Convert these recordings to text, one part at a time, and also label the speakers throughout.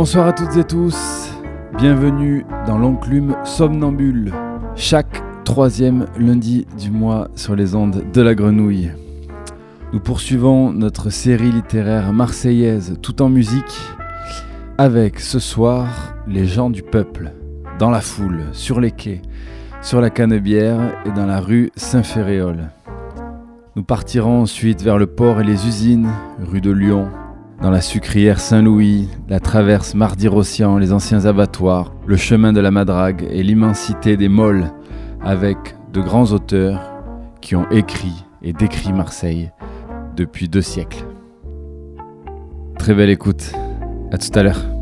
Speaker 1: Bonsoir à toutes et tous, bienvenue dans l'enclume somnambule, chaque troisième lundi du mois sur les ondes de la grenouille. Nous poursuivons notre série littéraire marseillaise tout en musique avec ce soir les gens du peuple, dans la foule, sur les quais, sur la Canebière et dans la rue Saint-Féréol. Nous partirons ensuite vers le port et les usines, rue de Lyon, dans la sucrière Saint-Louis, la traverse Mardi-Rossian, les anciens abattoirs, le chemin de la Madrague et l'immensité des molles, avec de grands auteurs qui ont écrit et décrit Marseille depuis deux siècles. Très belle écoute. À tout à l'heure.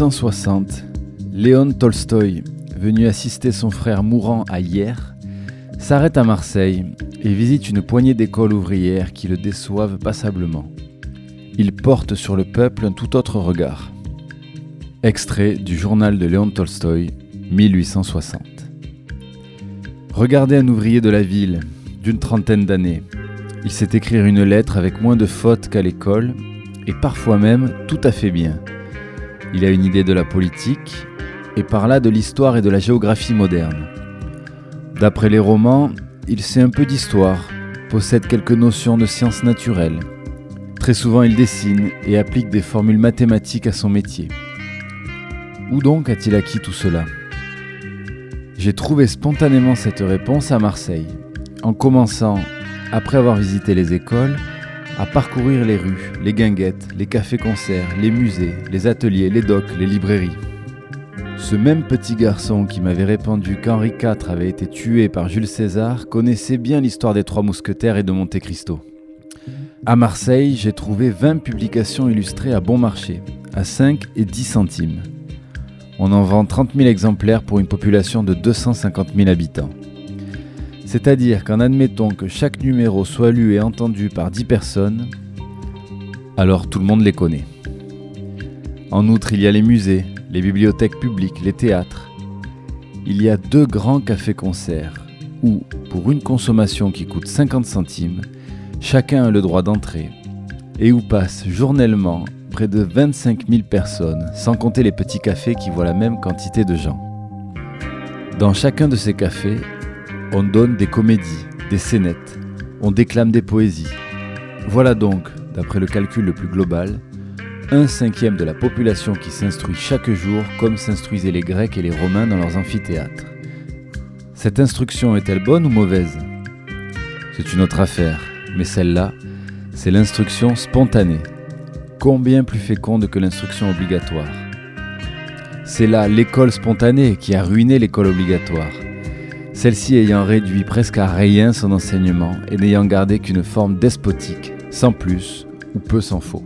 Speaker 1: En 1860, Léon Tolstoï, venu assister son frère mourant à Hier, s'arrête à Marseille et visite une poignée d'écoles ouvrières qui le déçoivent passablement. Il porte sur le peuple un tout autre regard. Extrait du journal de Léon Tolstoï, 1860. Regardez un ouvrier de la ville, d'une trentaine d'années. Il sait écrire une lettre avec moins de fautes qu'à l'école, et parfois même tout à fait bien. Il a une idée de la politique, et par là de l'histoire et de la géographie moderne. D'après les romans, il sait un peu d'histoire, possède quelques notions de sciences naturelles. Très souvent il dessine et applique des formules mathématiques à son métier. Où donc a-t-il acquis tout cela? J'ai trouvé spontanément cette réponse à Marseille, en commençant, après avoir visité les écoles, à parcourir les rues, les guinguettes, les cafés-concerts, les musées, les ateliers, les docks, les librairies. Ce même petit garçon qui m'avait répondu qu'Henri IV avait été tué par Jules César connaissait bien l'histoire des Trois Mousquetaires et de Monte Cristo. À Marseille, j'ai trouvé 20 publications illustrées à bon marché, à 5 et 10 centimes. On en vend 30 000 exemplaires pour une population de 250 000 habitants. C'est-à-dire qu'en admettant que chaque numéro soit lu et entendu par 10 personnes, alors tout le monde les connaît. En outre, il y a les musées, les bibliothèques publiques, les théâtres. Il y a deux grands cafés-concerts où, pour une consommation qui coûte 50 centimes, chacun a le droit d'entrer et où passent journellement près de 25 000 personnes, sans compter les petits cafés qui voient la même quantité de gens. Dans chacun de ces cafés, on donne des comédies, des scénettes, on déclame des poésies. Voilà donc, d'après le calcul le plus global, un cinquième de la population qui s'instruit chaque jour comme s'instruisaient les Grecs et les Romains dans leurs amphithéâtres. Cette instruction est-elle bonne ou mauvaise? C'est une autre affaire, mais celle-là, c'est l'instruction spontanée. Combien plus féconde que l'instruction obligatoire? C'est là l'école spontanée qui a ruiné l'école obligatoire. Celle-ci ayant réduit presque à rien son enseignement et n'ayant gardé qu'une forme despotique, sans plus ou peu s'en faut.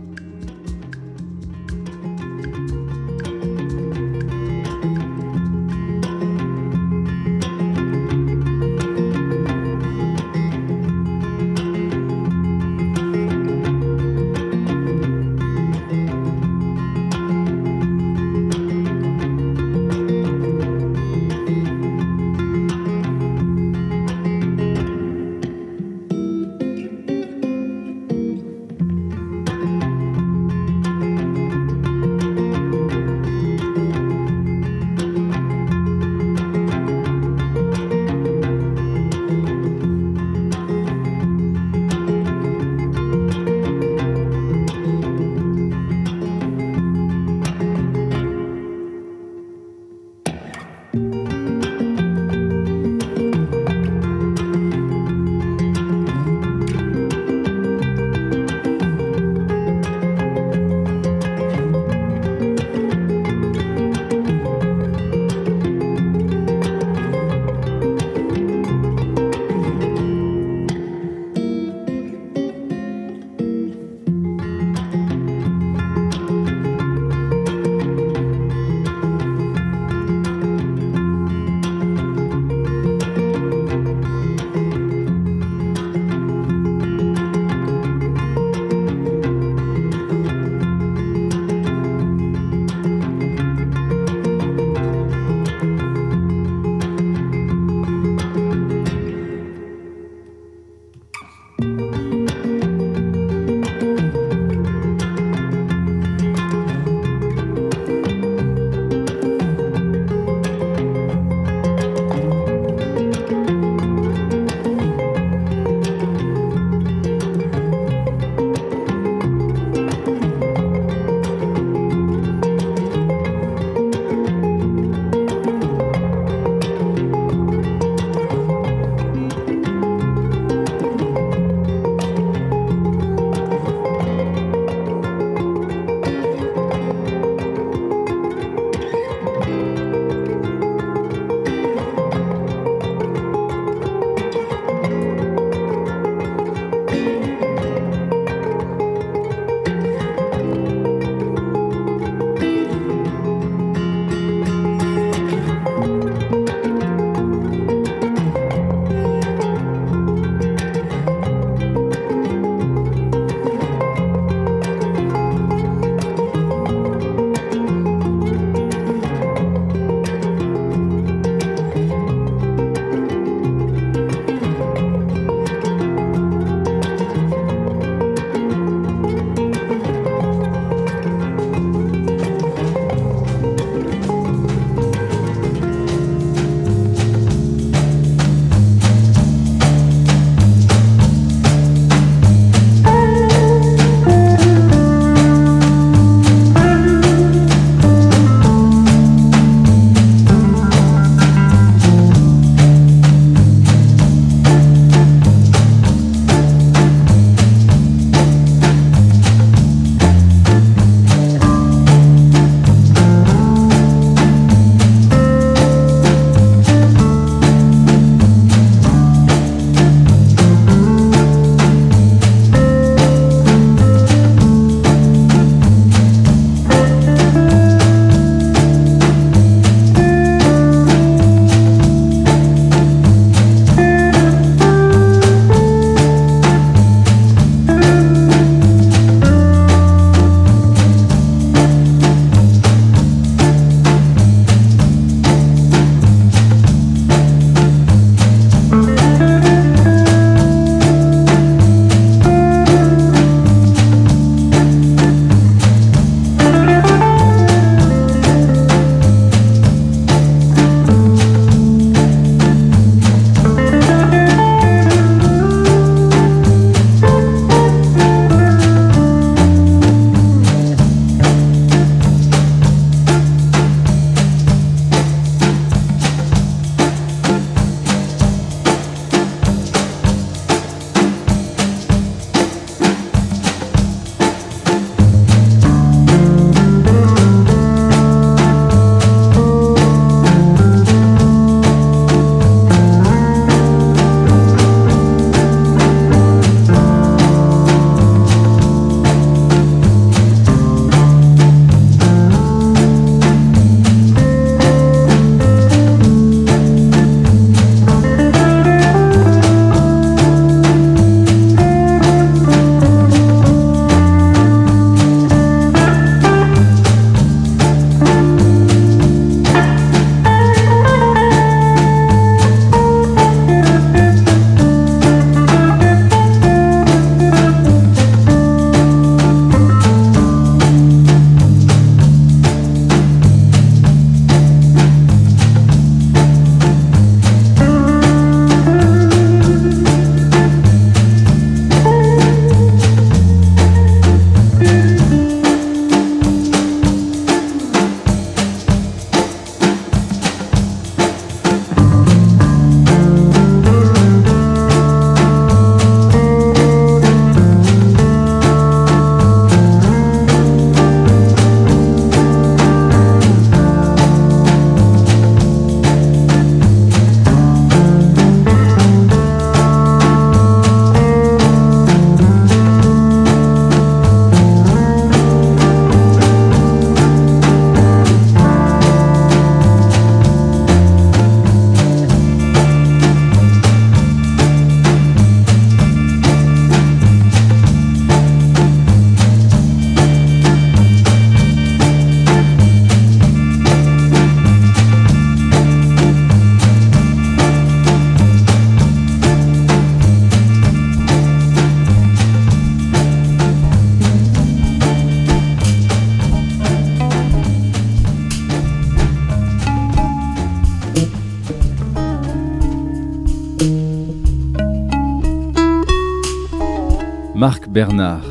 Speaker 1: Bernard.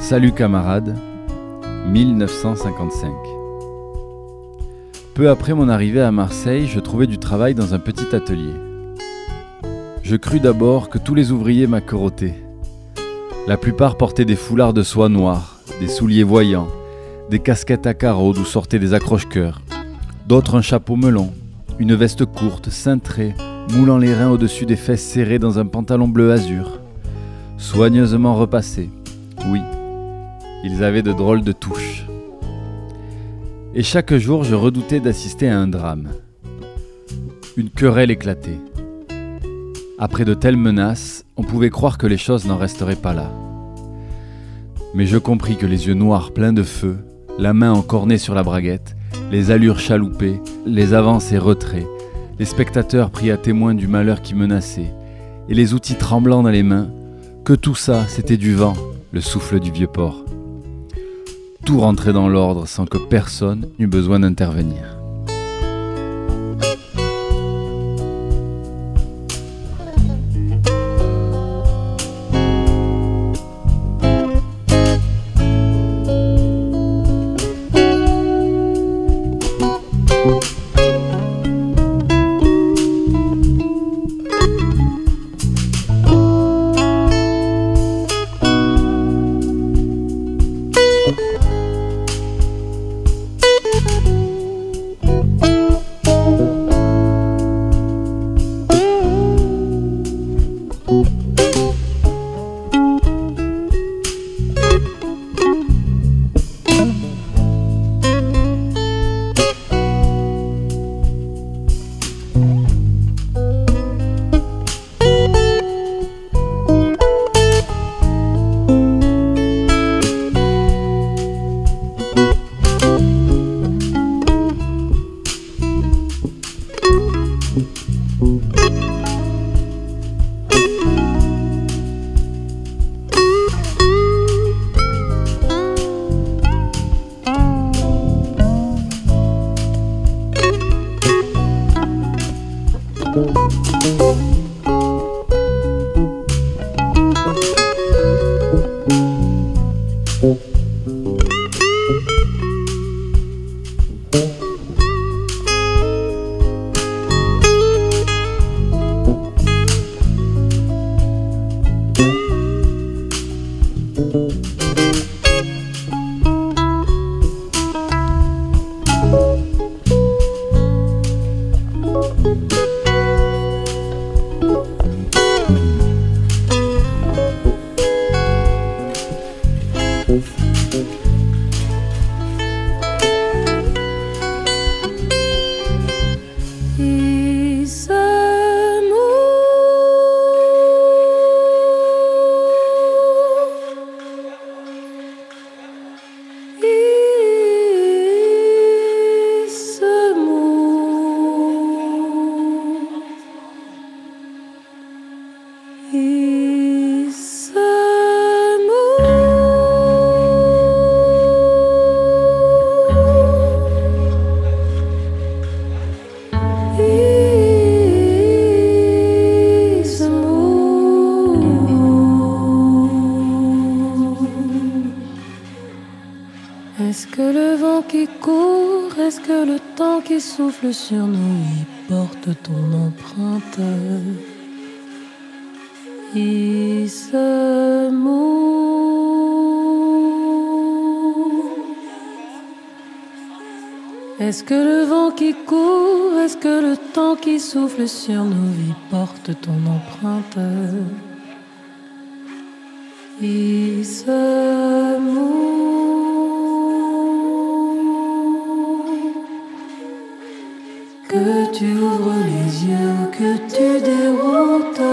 Speaker 1: Salut camarade. 1955. Peu après mon arrivée à Marseille, je trouvais du travail dans un petit atelier. Je crus d'abord que tous les ouvriers m'accorotaient. La plupart portaient des foulards de soie noire, des souliers voyants, des casquettes à carreaux d'où sortaient des accroche-coeurs, d'autres un chapeau melon, une veste courte, cintrée, moulant les reins au-dessus des fesses serrées dans un pantalon bleu azur, soigneusement repassé. Oui, ils avaient de drôles de touches. Et chaque jour, je redoutais d'assister à un drame. Une querelle éclatait. Après de telles menaces, on pouvait croire que les choses n'en resteraient pas là. Mais je compris que les yeux noirs pleins de feu, la main encornée sur la braguette, les allures chaloupées, les avances et retraits, les spectateurs pris à témoin du malheur qui menaçait, et les outils tremblants dans les mains, que tout ça, c'était du vent, le souffle du vieux port. Tout rentrait dans l'ordre sans que personne n'eût besoin d'intervenir.
Speaker 2: Sur nous, il porte ton empreinte. Il se Est-ce que le vent qui court, est-ce que le temps qui souffle sur nos vies porte ton empreinte? Il se Que tu ouvres les yeux, que tu déroutes,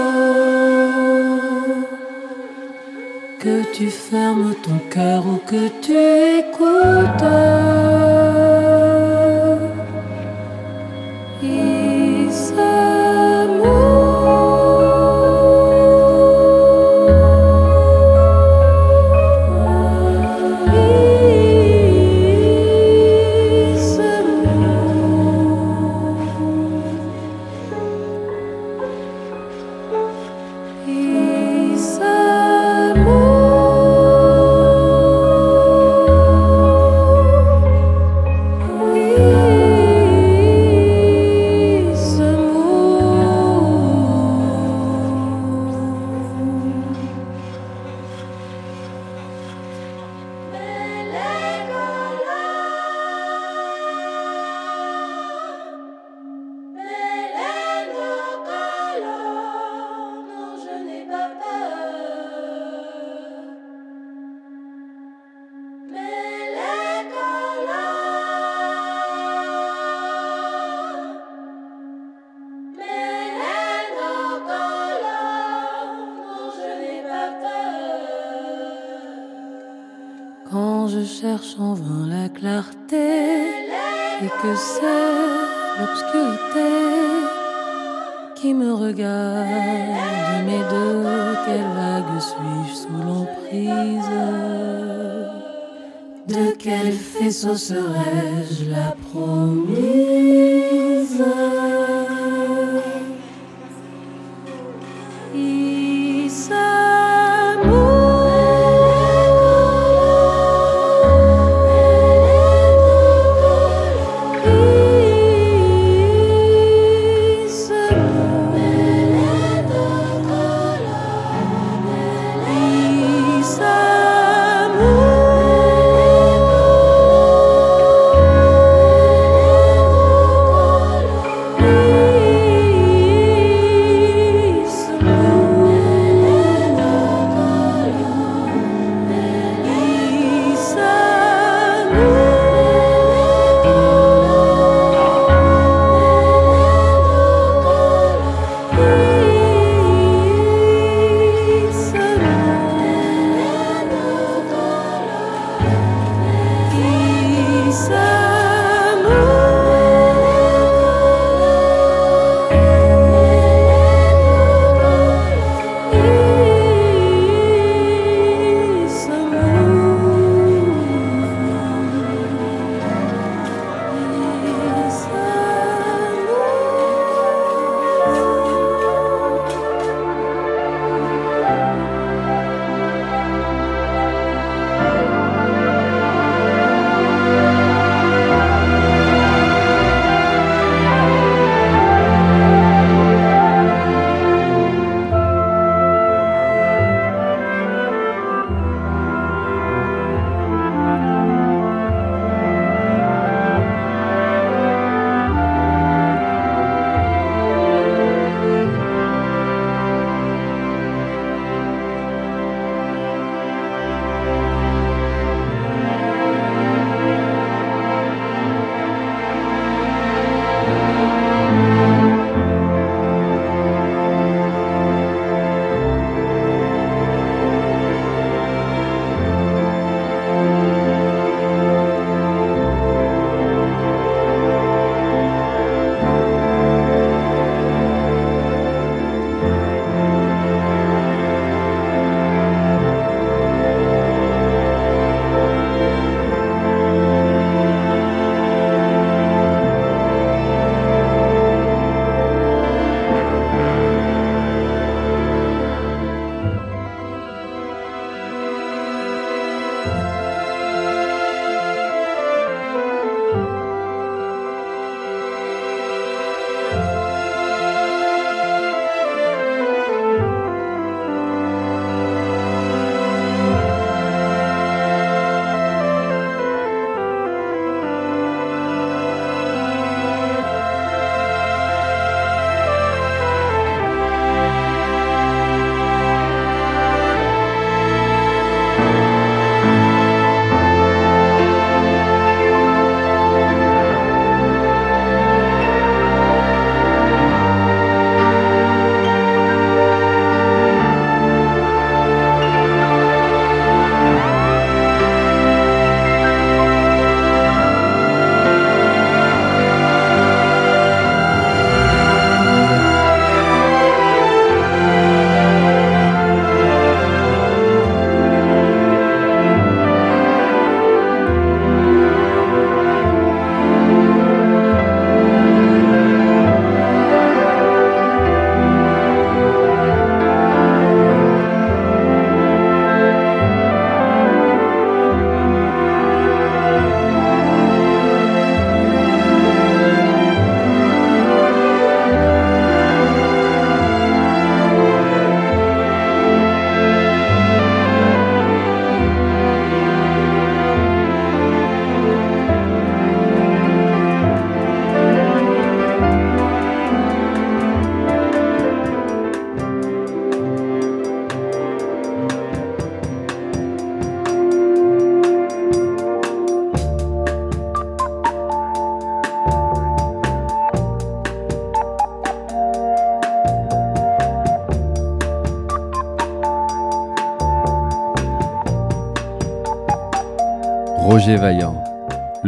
Speaker 2: que tu fermes ton cœur ou que tu écoutes.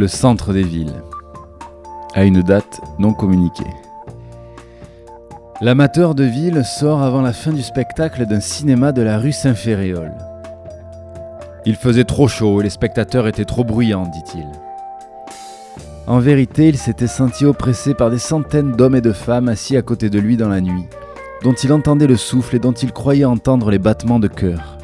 Speaker 1: Le centre des villes, à une date non communiquée. L'amateur de ville sort avant la fin du spectacle d'un cinéma de la rue Saint-Ferréol. Il faisait trop chaud et les spectateurs étaient trop bruyants, dit-il. En vérité, il s'était senti oppressé par des centaines d'hommes et de femmes assis à côté de lui dans la nuit, dont il entendait le souffle et dont il croyait entendre les battements de cœur.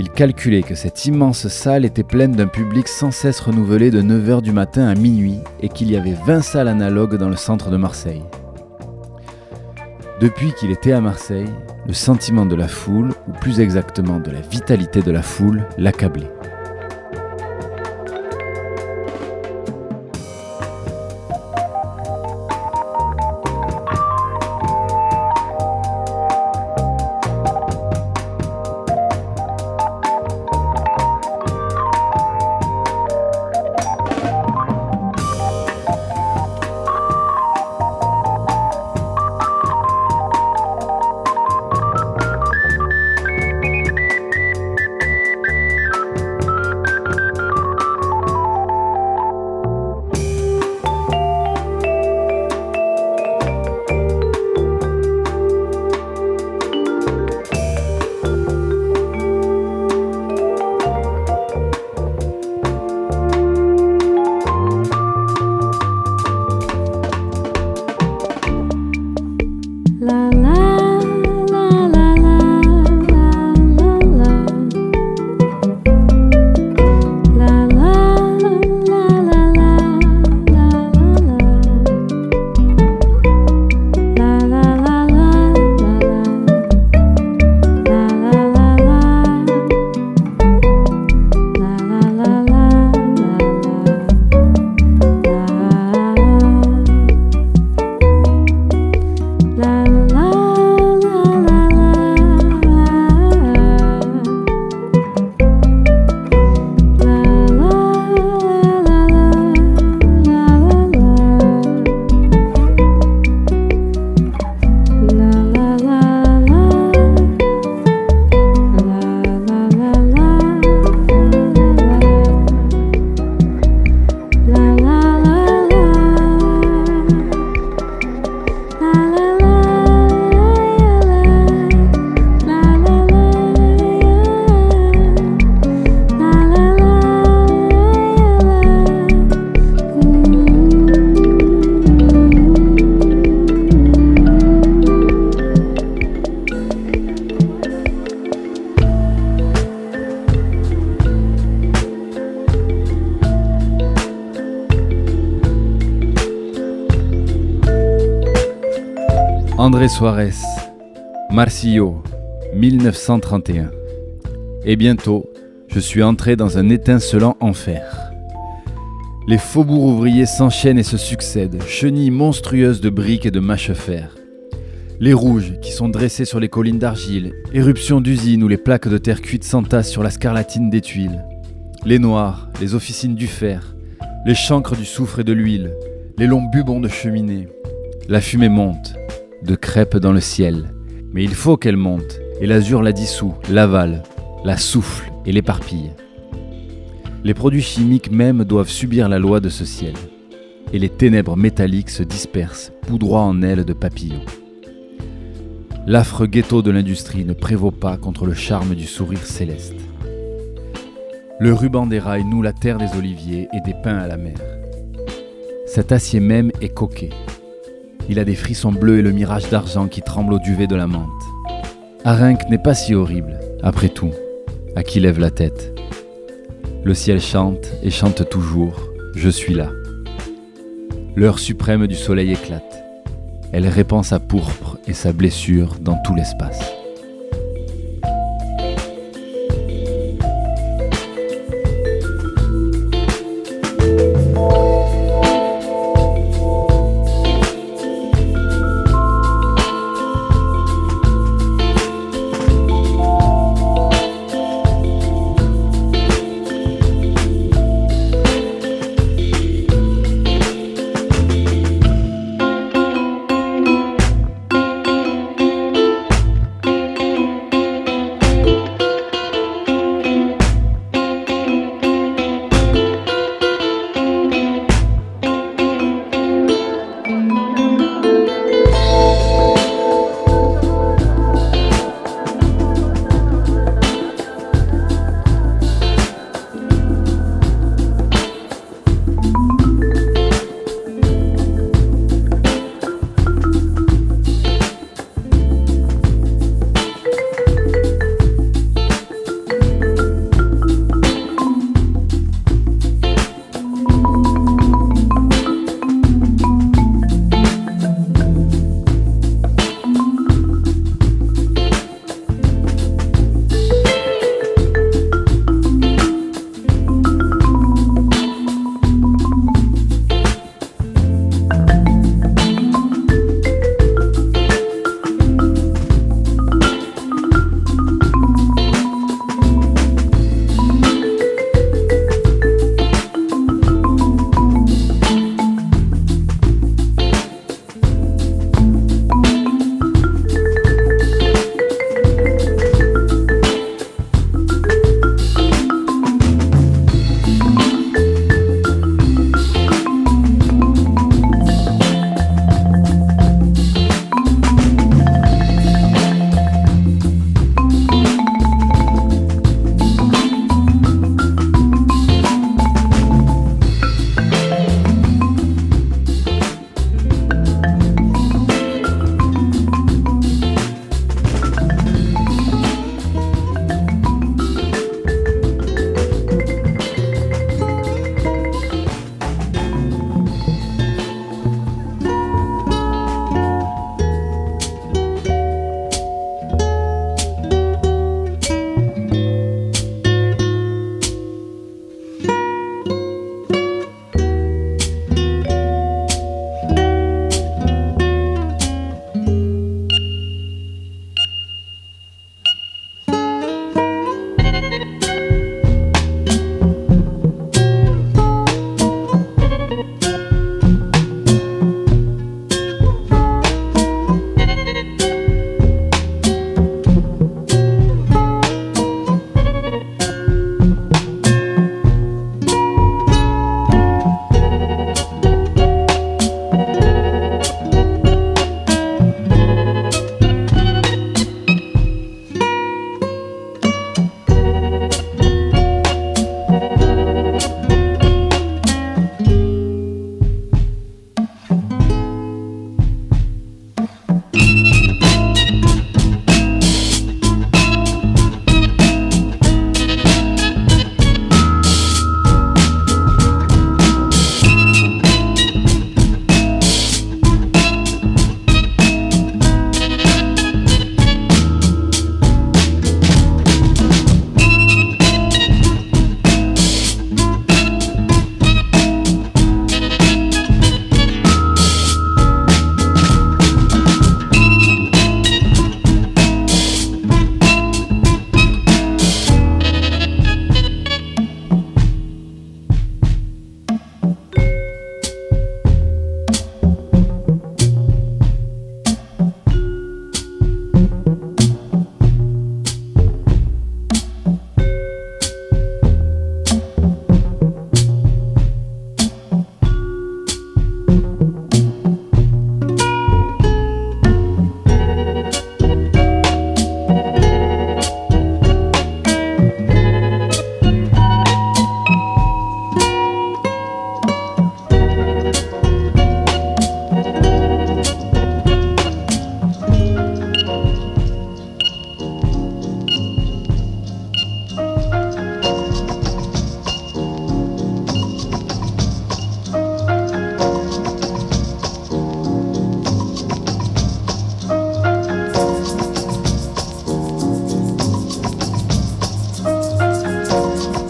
Speaker 1: Il calculait que cette immense salle était pleine d'un public sans cesse renouvelé de 9h du matin à minuit et qu'il y avait 20 salles analogues dans le centre de Marseille. Depuis qu'il était à Marseille, le sentiment de la foule, ou plus exactement de la vitalité de la foule, l'accablait. André Suarez, Marcillo, 1931. Et bientôt, je suis entré dans un étincelant enfer. Les faubourgs ouvriers s'enchaînent et se succèdent, chenilles monstrueuses de briques et de mâches-fer. Les rouges qui sont dressés sur les collines d'argile, éruptions d'usines où les plaques de terre cuite s'entassent sur la scarlatine des tuiles. Les noirs, les officines du fer, les chancres du soufre et de l'huile, les longs bubons de cheminée. La fumée monte, de crêpes dans le ciel. Mais il faut qu'elle monte, et l'azur la dissout, l'avale, la souffle et l'éparpille. Les produits chimiques même doivent subir la loi de ce ciel, et les ténèbres métalliques se dispersent, poudroient en ailes de papillons. L'affreux ghetto de l'industrie ne prévaut pas contre le charme du sourire céleste. Le ruban des rails noue la terre des oliviers et des pins à la mer. Cet acier même est coquet, il a des frissons bleus et le mirage d'argent qui tremble au duvet de la menthe. Arinque n'est pas si horrible, après tout, à qui lève la tête. Le ciel chante et chante toujours, je suis là. L'heure suprême du soleil éclate. Elle répand sa pourpre et sa blessure dans tout l'espace.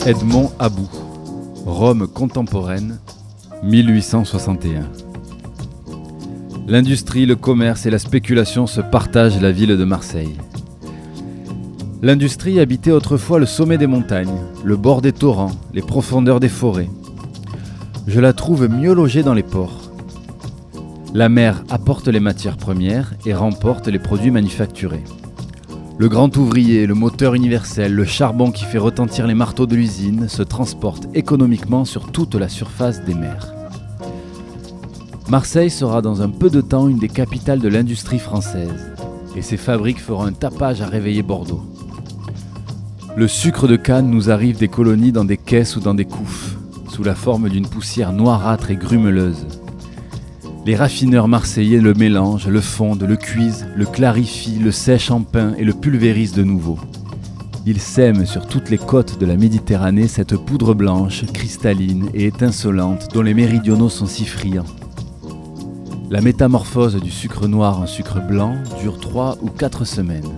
Speaker 1: Edmond Abou, Rome contemporaine, 1861. L'industrie, le commerce et la spéculation se partagent la ville de Marseille. L'industrie habitait autrefois le sommet des montagnes, le bord des torrents, les profondeurs des forêts. Je la trouve mieux logée dans les ports. La mer apporte les matières premières et remporte les produits manufacturés. Le grand ouvrier, le moteur universel, le charbon qui fait retentir les marteaux de l'usine se transportent économiquement sur toute la surface des mers. Marseille sera dans un peu de temps une des capitales de l'industrie française, et ses fabriques feront un tapage à réveiller Bordeaux. Le sucre de canne nous arrive des colonies dans des caisses ou dans des couffes, sous la forme d'une poussière noirâtre et grumeleuse. Les raffineurs marseillais le mélangent, le fondent, le cuisent, le clarifient, le sèchent en pain et le pulvérisent de nouveau. Ils sèment sur toutes les côtes de la Méditerranée cette poudre blanche, cristalline et étincelante dont les méridionaux sont si friands. La métamorphose du sucre noir en sucre blanc dure 3 ou 4 semaines,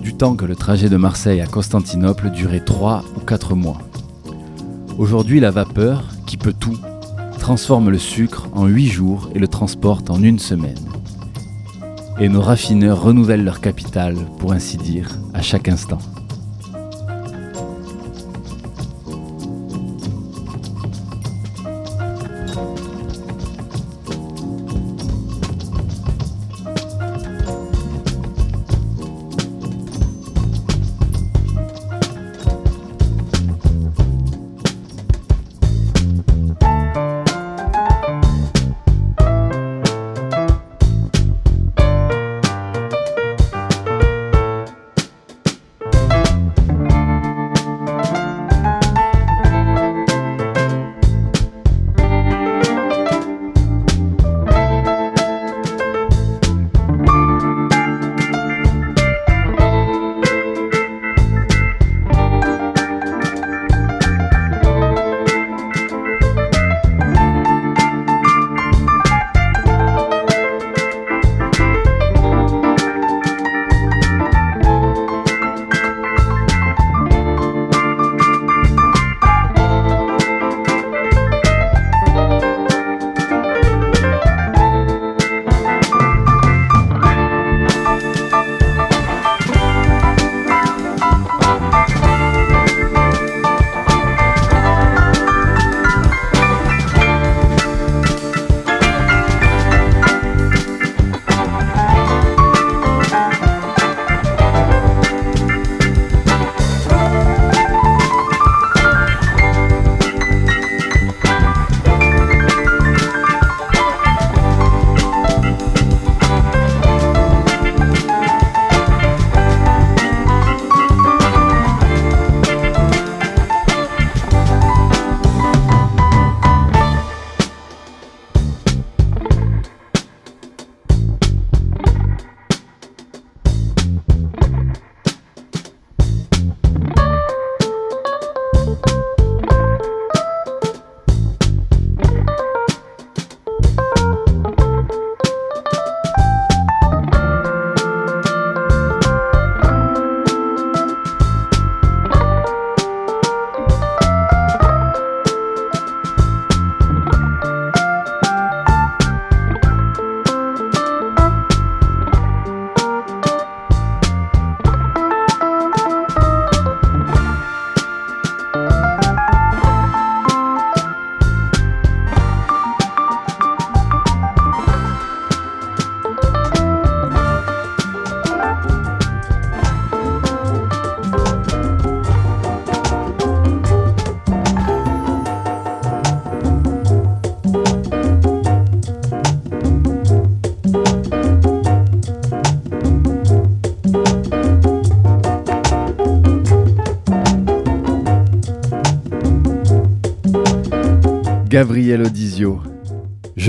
Speaker 1: du temps que le trajet de Marseille à Constantinople durait 3 ou 4 mois. Aujourd'hui, la vapeur, qui peut tout, transforme le sucre en 8 jours et le transporte en une semaine. Et nos raffineurs renouvellent leur capital, pour ainsi dire, à chaque instant.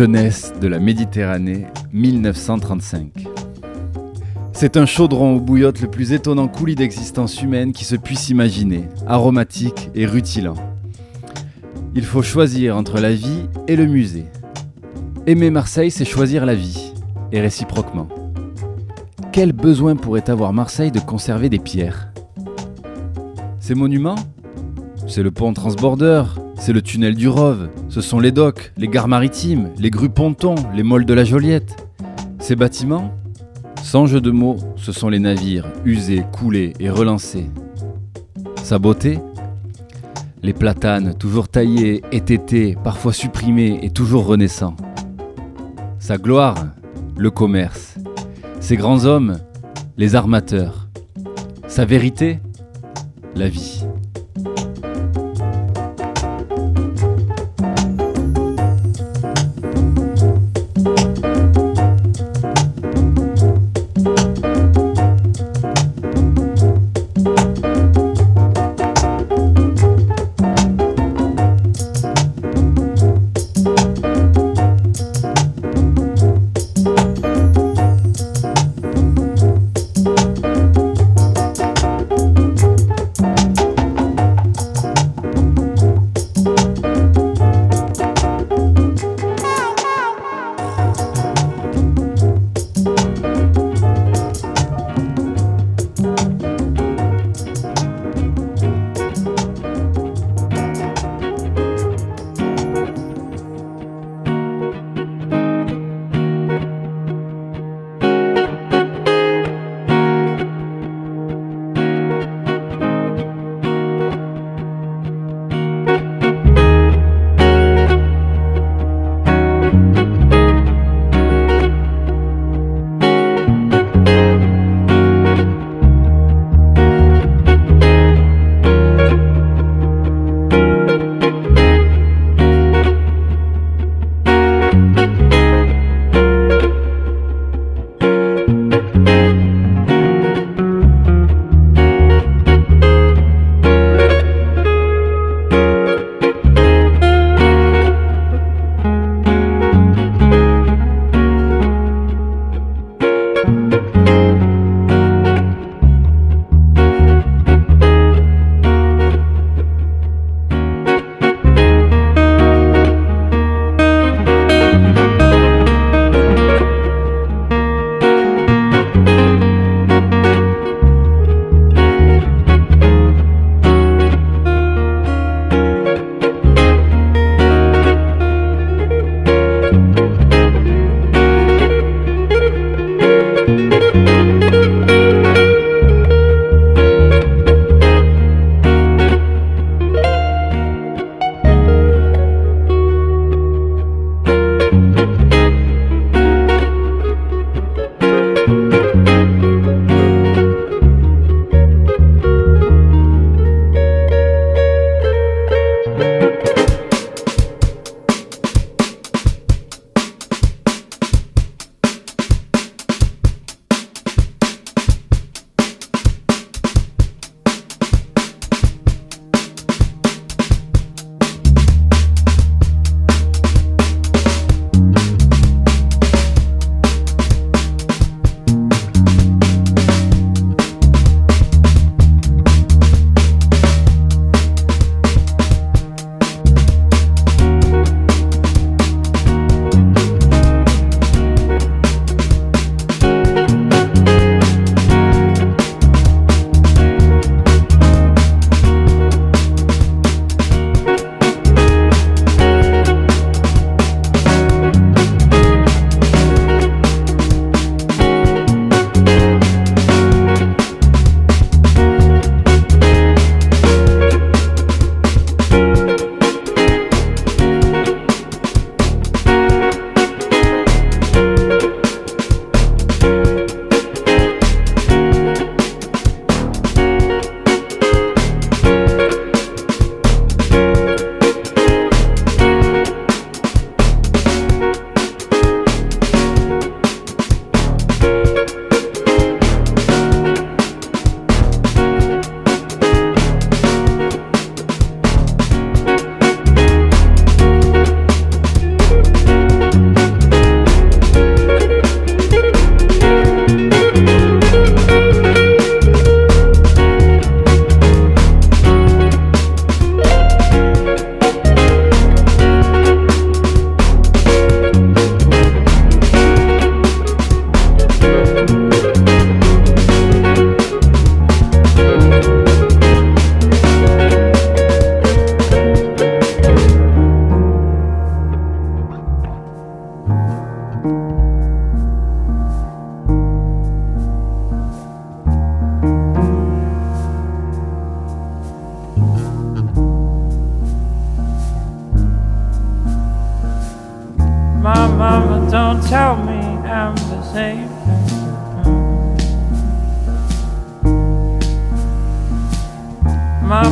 Speaker 1: Jeunesse de la Méditerranée, 1935. C'est un chaudron où bouillotte le plus étonnant coulis d'existence humaine qui se puisse imaginer, aromatique et rutilant. Il faut choisir entre la vie et le musée. Aimer Marseille, c'est choisir la vie, et réciproquement. Quel besoin pourrait avoir Marseille de conserver des pierres? Ces monuments? C'est le pont transborder, c'est le tunnel du Rove, ce sont les docks, les gares maritimes, les grues pontons, les molles de la Joliette. Ces bâtiments Sans jeu de mots, ce sont les navires, usés, coulés et relancés. Sa beauté Les platanes, toujours taillés, étêtés, parfois supprimés et toujours renaissants. Sa gloire Le commerce. Ses grands hommes Les armateurs. Sa vérité La vie.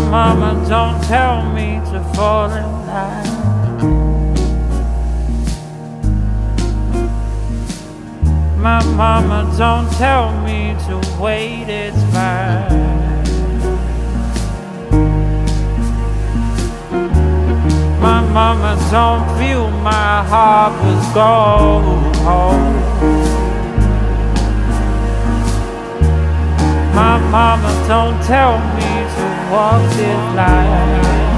Speaker 3: Mama don't tell me to fall in line. My mama don't tell me to wait, it's fine. My mama don't fill my heart with gold. My mama don't tell me walks in life.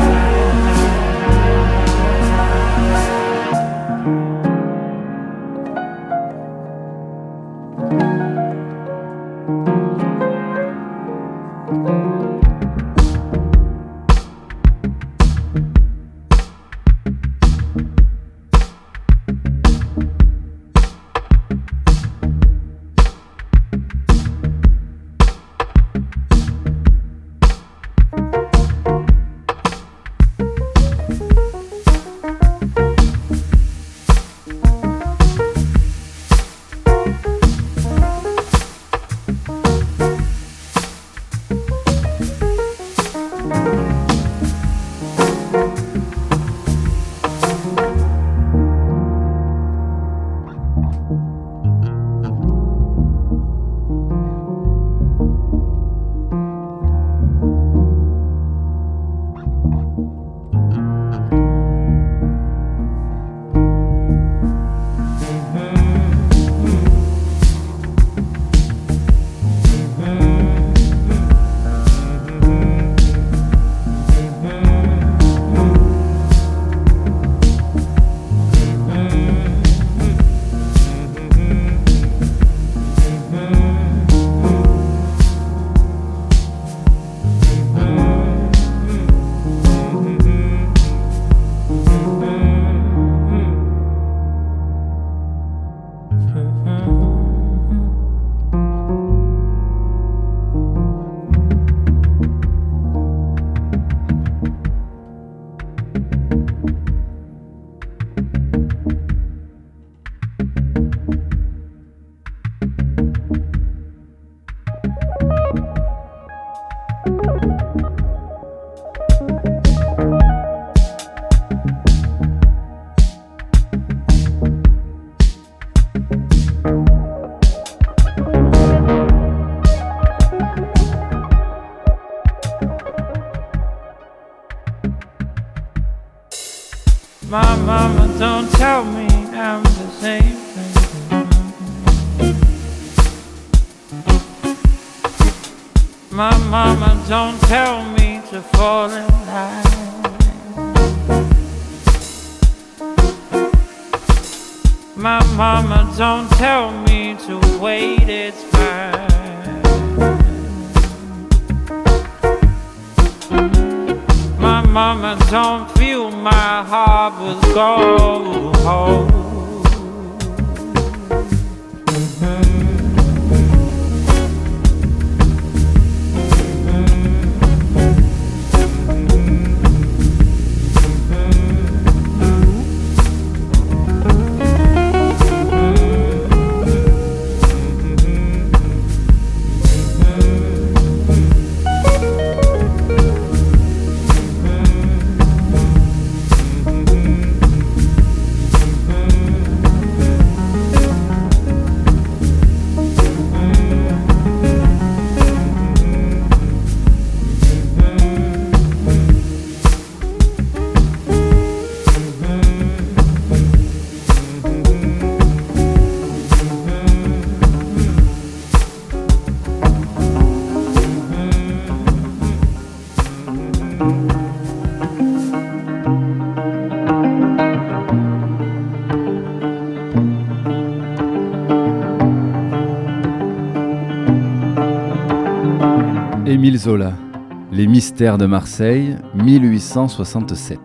Speaker 1: Les mystères de Marseille, 1867.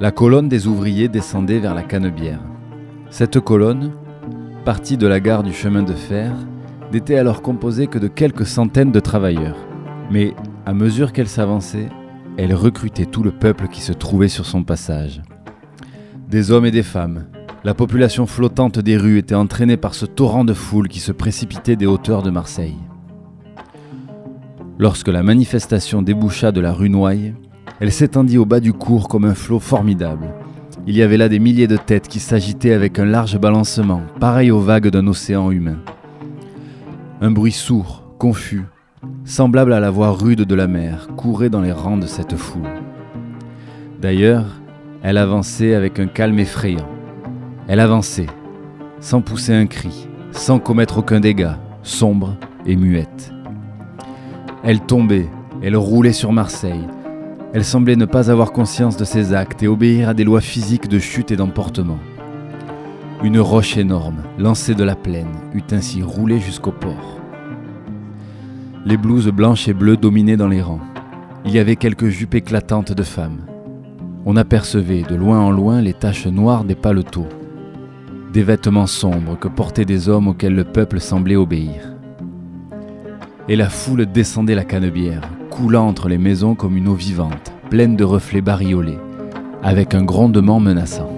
Speaker 1: La colonne des ouvriers descendait vers la Canebière. Cette colonne, partie de la gare du chemin de fer, n'était alors composée que de quelques centaines de travailleurs. Mais à mesure qu'elle s'avançait, elle recrutait tout le peuple qui se trouvait sur son passage. Des hommes et des femmes, La population flottante des rues était entraînée par ce torrent de foule qui se précipitait des hauteurs de Marseille. Lorsque la manifestation déboucha de la rue Noailles, elle s'étendit au bas du cours comme un flot formidable. Il y avait là des milliers de têtes qui s'agitaient avec un large balancement, pareil aux vagues d'un océan humain. Un bruit sourd, confus, semblable à la voix rude de la mer, courait dans les rangs de cette foule. D'ailleurs, elle avançait avec un calme effrayant. Elle avançait, sans pousser un cri, sans commettre aucun dégât, sombre et muette. Elle tombait, elle roulait sur Marseille. Elle semblait ne pas avoir conscience de ses actes et obéir à des lois physiques de chute et d'emportement. Une roche énorme, lancée de la plaine, eut ainsi roulé jusqu'au port. Les blouses blanches et bleues dominaient dans les rangs. Il y avait quelques jupes éclatantes de femmes. On apercevait de loin en loin les taches noires des paletots, des vêtements sombres que portaient des hommes auxquels le peuple semblait obéir et la foule descendait la canebière, coulant entre les maisons comme une eau vivante, pleine de reflets bariolés, avec un grondement menaçant.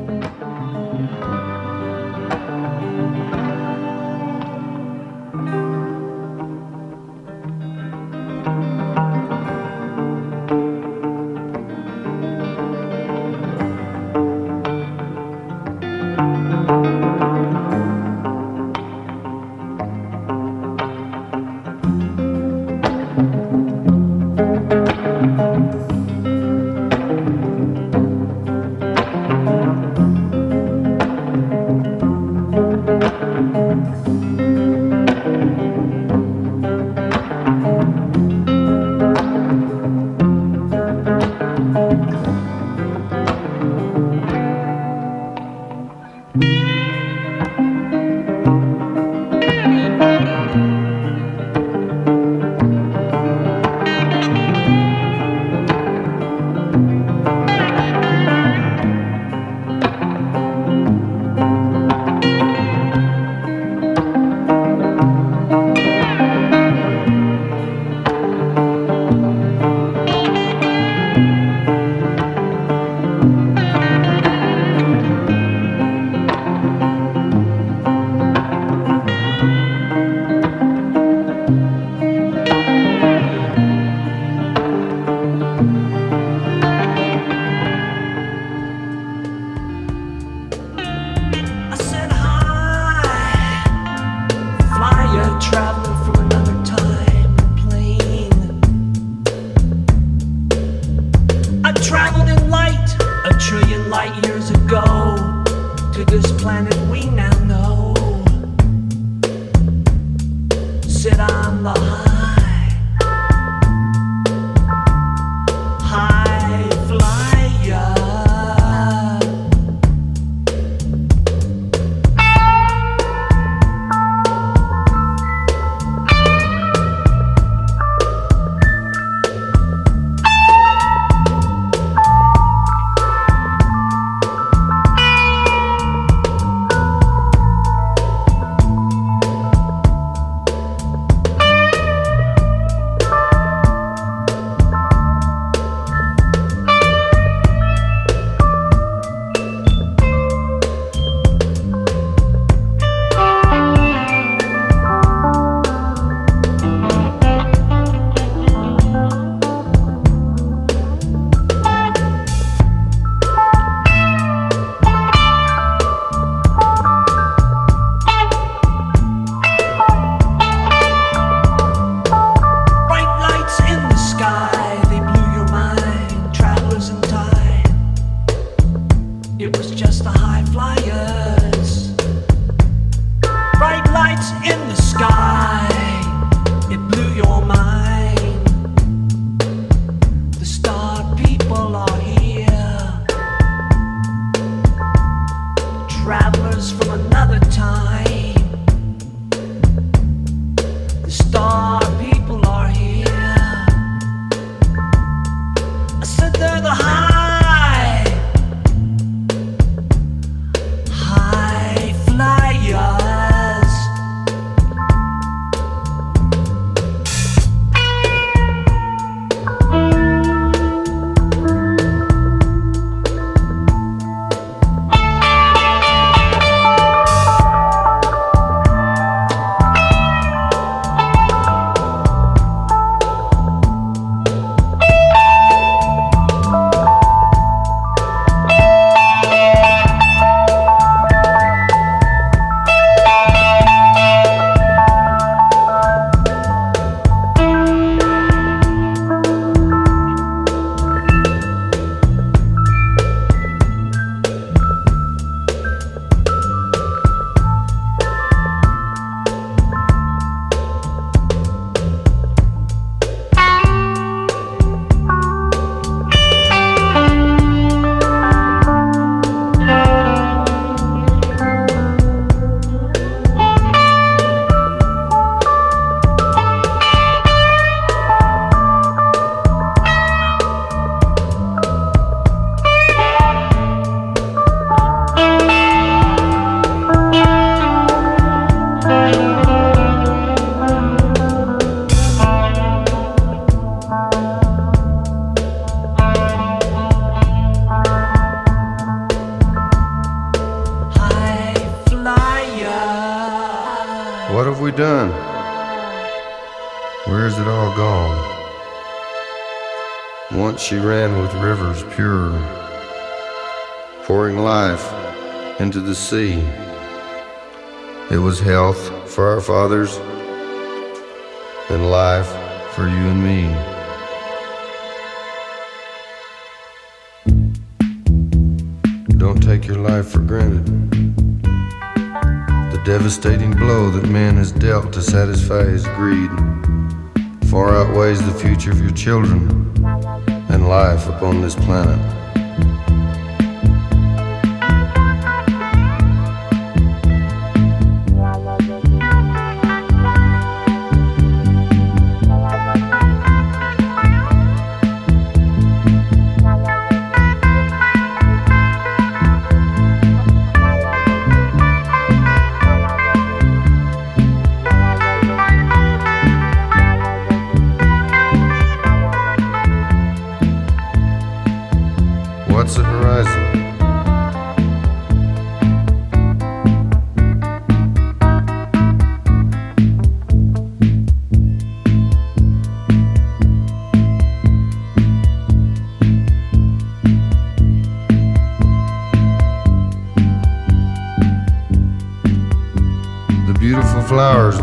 Speaker 4: What have we done? Where's it all gone? Once she ran with rivers pure, pouring life into the sea. It was health for our fathers and life for you and me. Don't take your life for granted. Devastating blow that man has dealt to satisfy his greed far outweighs the future of your children and life upon this planet.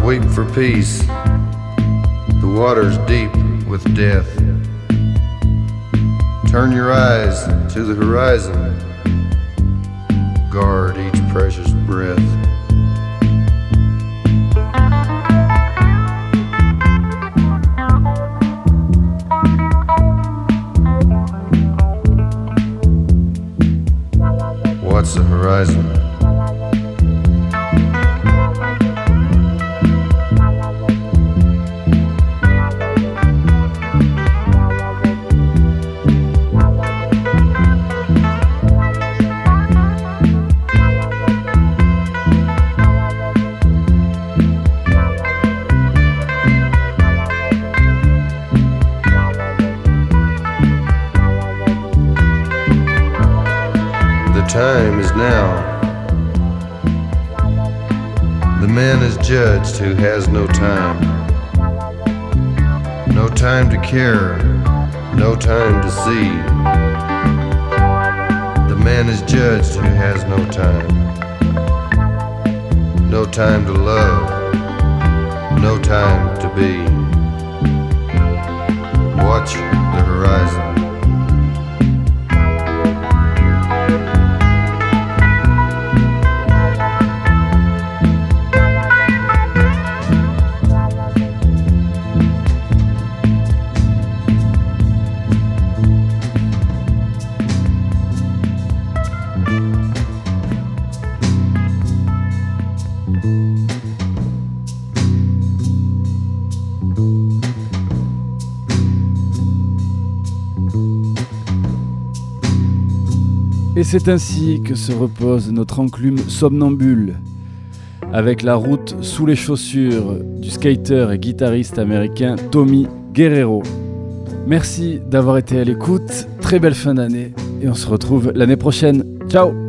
Speaker 4: For peace. The water's deep with death. Turn your eyes to the horizon. Guard each precious breath. What's the horizon? Who has no time. No time to care, no time to see. The man is judged who has no time. No time to love, no time to be. Watch
Speaker 1: c'est ainsi que se repose notre enclume somnambule, avec la route sous les chaussures du skater et guitariste américain Tommy Guerrero. Merci d'avoir été à l'écoute, très belle fin d'année, et on se retrouve l'année prochaine. Ciao